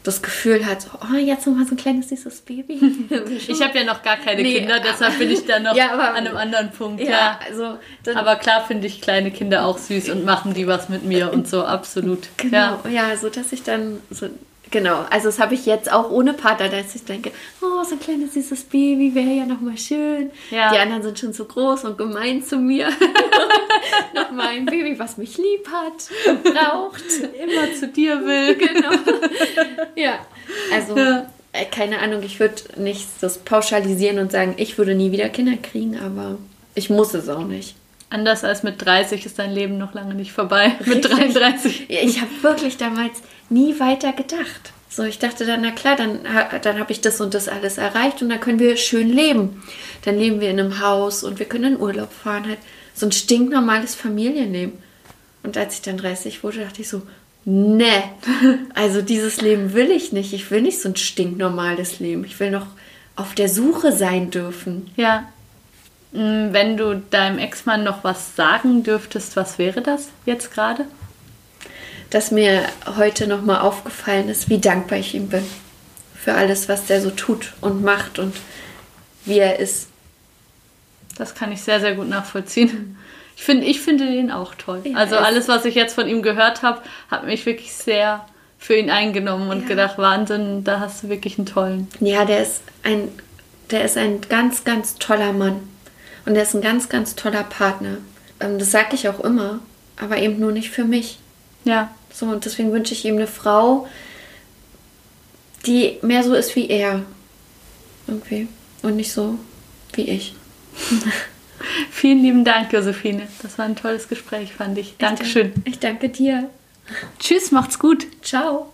das Gefühl hat, so, oh, jetzt nochmal so ein kleines süßes Baby. ich habe ja noch gar keine nee, Kinder, deshalb bin ich da noch ja, aber, an einem anderen Punkt. Ja, Also aber klar finde ich kleine Kinder auch süß und machen die was mit mir und so, absolut. Genau, ja, ja so dass ich dann so Genau, also das habe ich jetzt auch ohne Partner, dass ich denke, oh, so ein kleines süßes Baby wäre ja nochmal schön. Ja. Die anderen sind schon zu groß und gemein zu mir. nochmal ein Baby, was mich lieb hat, braucht. Immer zu dir will. Genau. Ja, also ja. Äh, keine Ahnung, ich würde nicht das pauschalisieren und sagen, ich würde nie wieder Kinder kriegen, aber ich muss es auch nicht. Anders als mit 30 ist dein Leben noch lange nicht vorbei. Richtig. Mit 33. Ich habe wirklich damals nie weiter gedacht. So, ich dachte dann, na klar, dann, dann habe ich das und das alles erreicht und dann können wir schön leben. Dann leben wir in einem Haus und wir können in Urlaub fahren. Halt so ein stinknormales Familienleben. Und als ich dann 30 wurde, dachte ich so, ne, also dieses Leben will ich nicht. Ich will nicht so ein stinknormales Leben. Ich will noch auf der Suche sein dürfen. Ja. Mm, wenn du deinem Ex-Mann noch was sagen dürftest, was wäre das jetzt gerade? dass mir heute nochmal aufgefallen ist, wie dankbar ich ihm bin für alles, was der so tut und macht und wie er ist. Das kann ich sehr, sehr gut nachvollziehen. Ich finde, ich finde den auch toll. Ja, also alles, was ich jetzt von ihm gehört habe, hat mich wirklich sehr für ihn eingenommen und ja. gedacht, Wahnsinn, da hast du wirklich einen tollen. Ja, der ist ein, der ist ein ganz, ganz toller Mann. Und der ist ein ganz, ganz toller Partner. Ähm, das sage ich auch immer, aber eben nur nicht für mich. Ja. So, und deswegen wünsche ich ihm eine Frau, die mehr so ist wie er. Irgendwie. Und nicht so wie ich. Vielen lieben Dank, Josephine. Das war ein tolles Gespräch, fand ich. Dankeschön. Ich danke dir. Tschüss, macht's gut. Ciao.